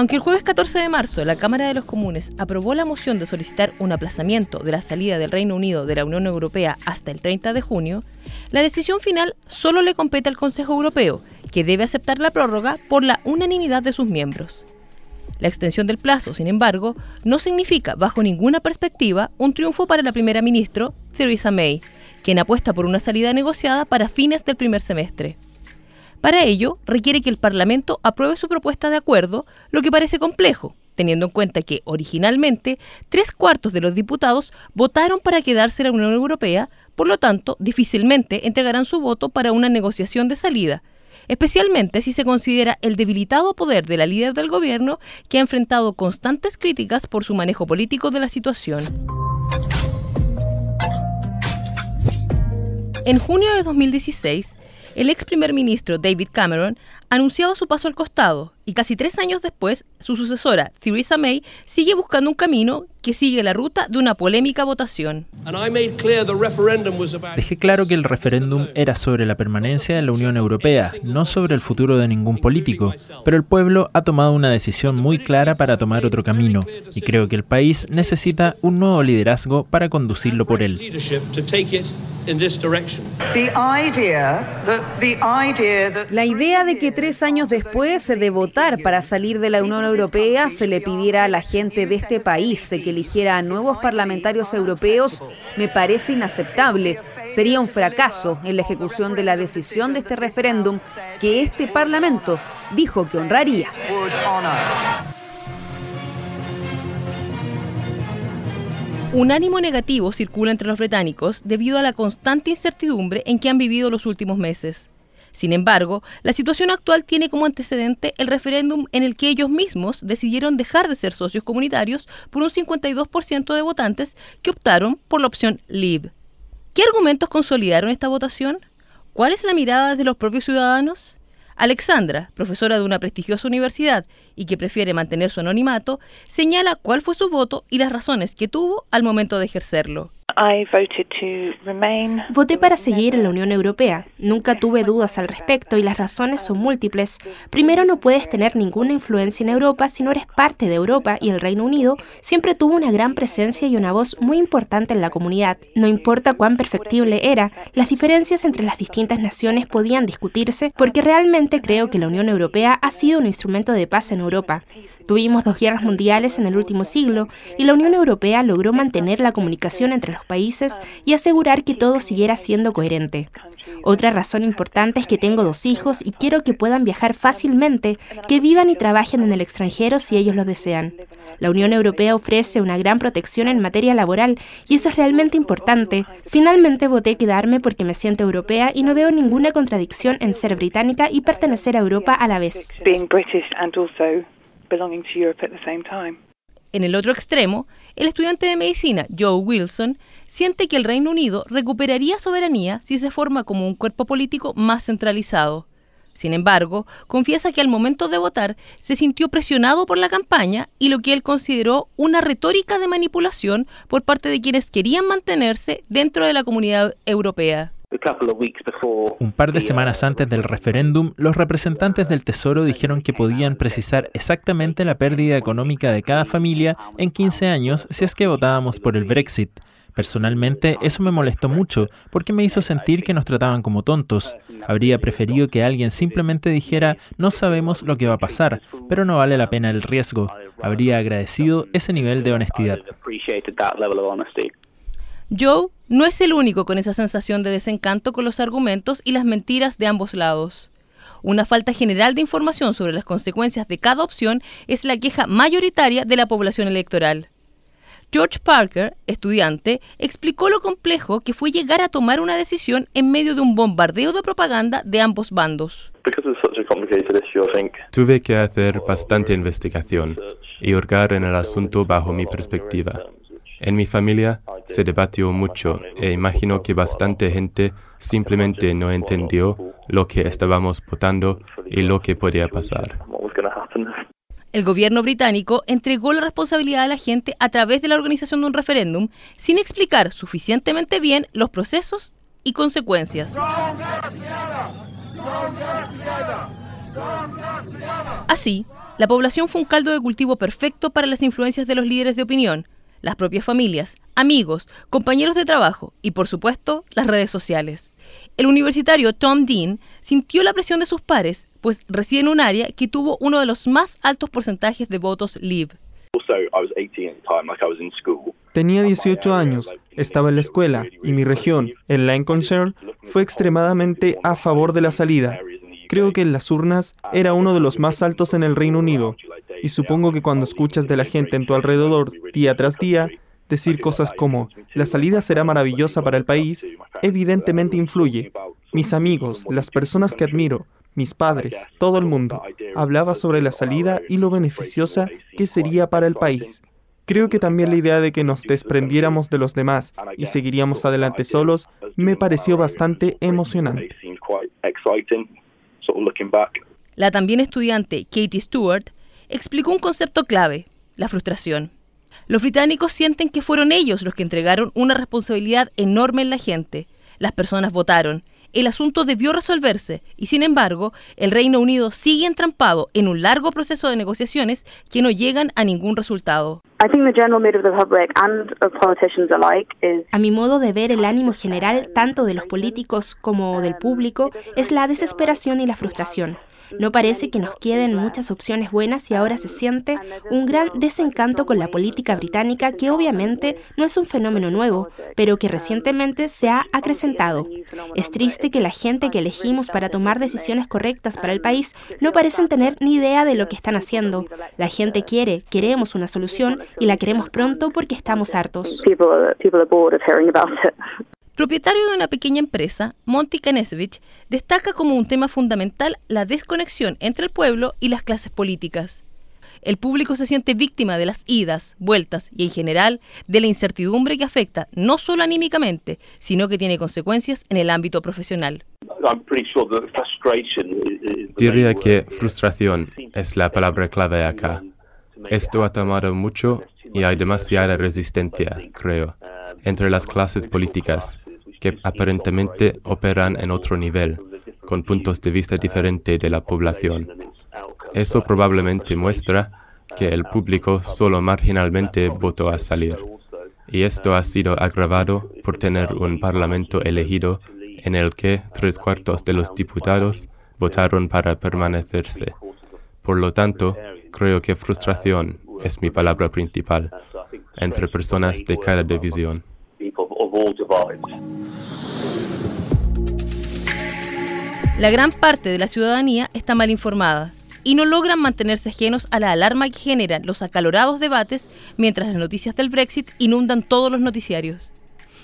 Aunque el jueves 14 de marzo la Cámara de los Comunes aprobó la moción de solicitar un aplazamiento de la salida del Reino Unido de la Unión Europea hasta el 30 de junio, la decisión final solo le compete al Consejo Europeo, que debe aceptar la prórroga por la unanimidad de sus miembros. La extensión del plazo, sin embargo, no significa, bajo ninguna perspectiva, un triunfo para la primera ministra, Theresa May, quien apuesta por una salida negociada para fines del primer semestre. Para ello, requiere que el Parlamento apruebe su propuesta de acuerdo, lo que parece complejo, teniendo en cuenta que, originalmente, tres cuartos de los diputados votaron para quedarse en la Unión Europea, por lo tanto, difícilmente entregarán su voto para una negociación de salida, especialmente si se considera el debilitado poder de la líder del gobierno que ha enfrentado constantes críticas por su manejo político de la situación. En junio de 2016, el ex primer ministro David Cameron anunciaba su paso al costado y casi tres años después su sucesora, Theresa May, sigue buscando un camino que sigue la ruta de una polémica votación. Dejé claro que el referéndum era sobre la permanencia en la Unión Europea, no sobre el futuro de ningún político, pero el pueblo ha tomado una decisión muy clara para tomar otro camino, y creo que el país necesita un nuevo liderazgo para conducirlo por él. La idea de que tres años después de votar para salir de la Unión Europea se le pidiera a la gente de este país que eligiera a nuevos parlamentarios europeos me parece inaceptable. Sería un fracaso en la ejecución de la decisión de este referéndum que este Parlamento dijo que honraría. Un ánimo negativo circula entre los británicos debido a la constante incertidumbre en que han vivido los últimos meses. Sin embargo, la situación actual tiene como antecedente el referéndum en el que ellos mismos decidieron dejar de ser socios comunitarios por un 52% de votantes que optaron por la opción Leave. ¿Qué argumentos consolidaron esta votación? ¿Cuál es la mirada de los propios ciudadanos? Alexandra, profesora de una prestigiosa universidad y que prefiere mantener su anonimato, señala cuál fue su voto y las razones que tuvo al momento de ejercerlo. Voté para seguir en la Unión Europea. Nunca tuve dudas al respecto y las razones son múltiples. Primero, no puedes tener ninguna influencia en Europa si no eres parte de Europa y el Reino Unido siempre tuvo una gran presencia y una voz muy importante en la comunidad. No importa cuán perfectible era, las diferencias entre las distintas naciones podían discutirse porque realmente creo que la Unión Europea ha sido un instrumento de paz en Europa. Tuvimos dos guerras mundiales en el último siglo y la Unión Europea logró mantener la comunicación entre los países y asegurar que todo siguiera siendo coherente. Otra razón importante es que tengo dos hijos y quiero que puedan viajar fácilmente, que vivan y trabajen en el extranjero si ellos lo desean. La Unión Europea ofrece una gran protección en materia laboral y eso es realmente importante. Finalmente voté quedarme porque me siento europea y no veo ninguna contradicción en ser británica y pertenecer a Europa a la vez. En el otro extremo, el estudiante de medicina Joe Wilson siente que el Reino Unido recuperaría soberanía si se forma como un cuerpo político más centralizado. Sin embargo, confiesa que al momento de votar se sintió presionado por la campaña y lo que él consideró una retórica de manipulación por parte de quienes querían mantenerse dentro de la comunidad europea. Un par de semanas antes del referéndum, los representantes del Tesoro dijeron que podían precisar exactamente la pérdida económica de cada familia en 15 años si es que votábamos por el Brexit. Personalmente, eso me molestó mucho porque me hizo sentir que nos trataban como tontos. Habría preferido que alguien simplemente dijera, no sabemos lo que va a pasar, pero no vale la pena el riesgo. Habría agradecido ese nivel de honestidad. Joe no es el único con esa sensación de desencanto con los argumentos y las mentiras de ambos lados. Una falta general de información sobre las consecuencias de cada opción es la queja mayoritaria de la población electoral. George Parker, estudiante, explicó lo complejo que fue llegar a tomar una decisión en medio de un bombardeo de propaganda de ambos bandos. Tuve que hacer bastante investigación y hurgar en el asunto bajo mi perspectiva. En mi familia se debatió mucho e imagino que bastante gente simplemente no entendió lo que estábamos votando y lo que podía pasar. El gobierno británico entregó la responsabilidad a la gente a través de la organización de un referéndum sin explicar suficientemente bien los procesos y consecuencias. Así, La población fue un caldo de cultivo perfecto para las influencias de los líderes de opinión, las propias familias, amigos, compañeros de trabajo y, por supuesto, las redes sociales. El universitario Tom Dean sintió la presión de sus pares, pues reside en un área que tuvo uno de los más altos porcentajes de votos live. Tenía 18 años, estaba en la escuela y mi región, el Lancashire, fue extremadamente a favor de la salida. Creo que en las urnas era uno de los más altos en el Reino Unido y supongo que cuando escuchas de la gente en tu alrededor día tras día decir cosas como la salida será maravillosa para el país, evidentemente influye. Mis amigos, las personas que admiro, mis padres, todo el mundo, hablaba sobre la salida y lo beneficiosa que sería para el país. Creo que también la idea de que nos desprendiéramos de los demás y seguiríamos adelante solos me pareció bastante emocionante. La también estudiante Katie Stewart explicó un concepto clave, la frustración. Los británicos sienten que fueron ellos los que entregaron una responsabilidad enorme en la gente. Las personas votaron el asunto debió resolverse y sin embargo el Reino Unido sigue entrampado en un largo proceso de negociaciones que no llegan a ningún resultado. A mi modo de ver, el ánimo general, tanto de los políticos como del público, es la desesperación y la frustración. No parece que nos queden muchas opciones buenas y ahora se siente un gran desencanto con la política británica que obviamente no es un fenómeno nuevo, pero que recientemente se ha acrecentado. Es triste que la gente que elegimos para tomar decisiones correctas para el país no parecen tener ni idea de lo que están haciendo. La gente quiere, queremos una solución y la queremos pronto porque estamos hartos. Propietario de una pequeña empresa, Monty Kanesevich destaca como un tema fundamental la desconexión entre el pueblo y las clases políticas. El público se siente víctima de las idas, vueltas y en general de la incertidumbre que afecta no solo anímicamente, sino que tiene consecuencias en el ámbito profesional. Diría que frustración es la palabra clave acá. Esto ha tomado mucho y hay demasiada resistencia, creo, entre las clases políticas que aparentemente operan en otro nivel, con puntos de vista diferentes de la población. Eso probablemente muestra que el público solo marginalmente votó a salir. Y esto ha sido agravado por tener un parlamento elegido en el que tres cuartos de los diputados votaron para permanecerse. Por lo tanto, creo que frustración es mi palabra principal entre personas de cada división. La gran parte de la ciudadanía está mal informada y no logran mantenerse ajenos a la alarma que generan los acalorados debates mientras las noticias del Brexit inundan todos los noticiarios.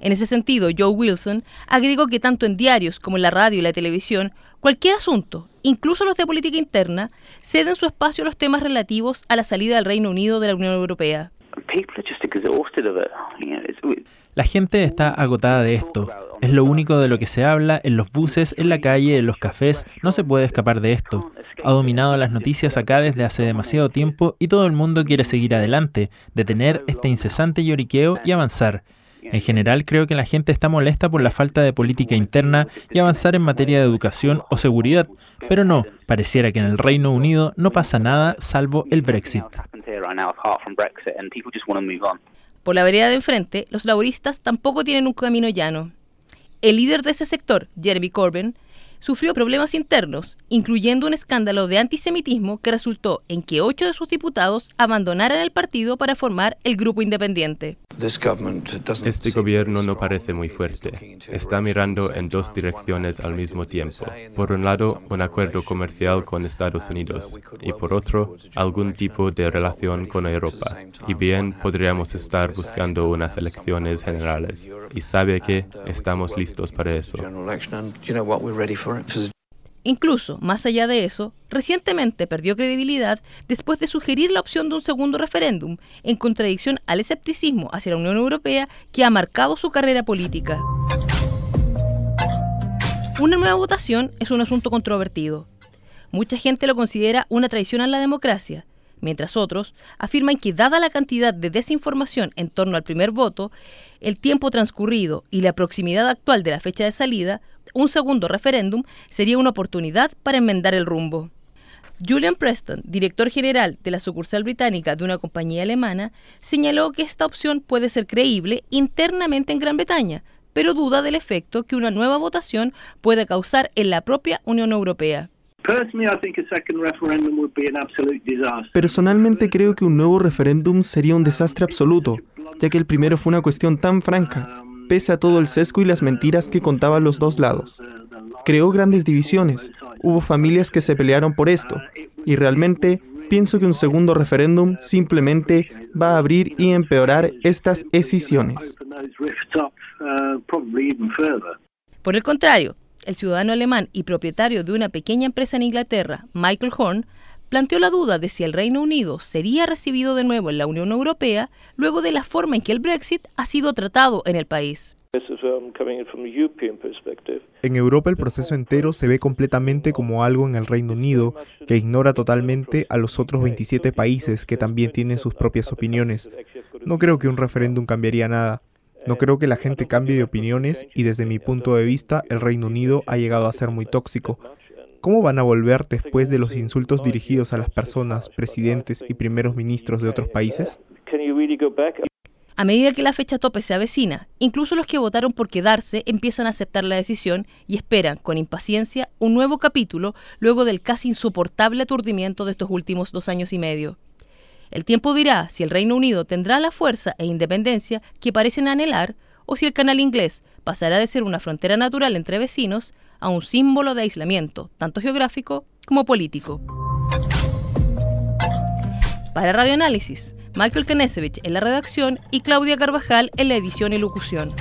En ese sentido, Joe Wilson agregó que tanto en diarios como en la radio y la televisión, cualquier asunto, incluso los de política interna, ceden su espacio a los temas relativos a la salida del Reino Unido de la Unión Europea. La gente está agotada de esto. Es lo único de lo que se habla en los buses, en la calle, en los cafés. No se puede escapar de esto. Ha dominado las noticias acá desde hace demasiado tiempo y todo el mundo quiere seguir adelante, detener este incesante lloriqueo y avanzar. En general creo que la gente está molesta por la falta de política interna y avanzar en materia de educación o seguridad, pero no, pareciera que en el Reino Unido no pasa nada salvo el Brexit. Por la vereda de enfrente, los laboristas tampoco tienen un camino llano. El líder de ese sector, Jeremy Corbyn, sufrió problemas internos, incluyendo un escándalo de antisemitismo que resultó en que ocho de sus diputados abandonaran el partido para formar el grupo independiente. Este gobierno no parece muy fuerte. Está mirando en dos direcciones al mismo tiempo. Por un lado, un acuerdo comercial con Estados Unidos y por otro, algún tipo de relación con Europa. Y bien, podríamos estar buscando unas elecciones generales. Y sabe que estamos listos para eso. Incluso, más allá de eso, recientemente perdió credibilidad después de sugerir la opción de un segundo referéndum, en contradicción al escepticismo hacia la Unión Europea que ha marcado su carrera política. Una nueva votación es un asunto controvertido. Mucha gente lo considera una traición a la democracia, mientras otros afirman que dada la cantidad de desinformación en torno al primer voto, el tiempo transcurrido y la proximidad actual de la fecha de salida, un segundo referéndum sería una oportunidad para enmendar el rumbo. Julian Preston, director general de la sucursal británica de una compañía alemana, señaló que esta opción puede ser creíble internamente en Gran Bretaña, pero duda del efecto que una nueva votación puede causar en la propia Unión Europea. Personalmente creo que un nuevo referéndum sería un desastre absoluto, ya que el primero fue una cuestión tan franca, pese a todo el sesgo y las mentiras que contaban los dos lados. Creó grandes divisiones, hubo familias que se pelearon por esto, y realmente pienso que un segundo referéndum simplemente va a abrir y empeorar estas escisiones. Por el contrario, el ciudadano alemán y propietario de una pequeña empresa en Inglaterra, Michael Horn, planteó la duda de si el Reino Unido sería recibido de nuevo en la Unión Europea luego de la forma en que el Brexit ha sido tratado en el país. En Europa el proceso entero se ve completamente como algo en el Reino Unido que ignora totalmente a los otros 27 países que también tienen sus propias opiniones. No creo que un referéndum cambiaría nada. No creo que la gente cambie de opiniones y desde mi punto de vista el Reino Unido ha llegado a ser muy tóxico. ¿Cómo van a volver después de los insultos dirigidos a las personas, presidentes y primeros ministros de otros países? A medida que la fecha tope se avecina, incluso los que votaron por quedarse empiezan a aceptar la decisión y esperan con impaciencia un nuevo capítulo luego del casi insoportable aturdimiento de estos últimos dos años y medio. El tiempo dirá si el Reino Unido tendrá la fuerza e independencia que parecen anhelar o si el canal inglés pasará de ser una frontera natural entre vecinos a un símbolo de aislamiento, tanto geográfico como político. Para Radioanálisis, Michael Kenesevich en la redacción y Claudia Carvajal en la edición y locución.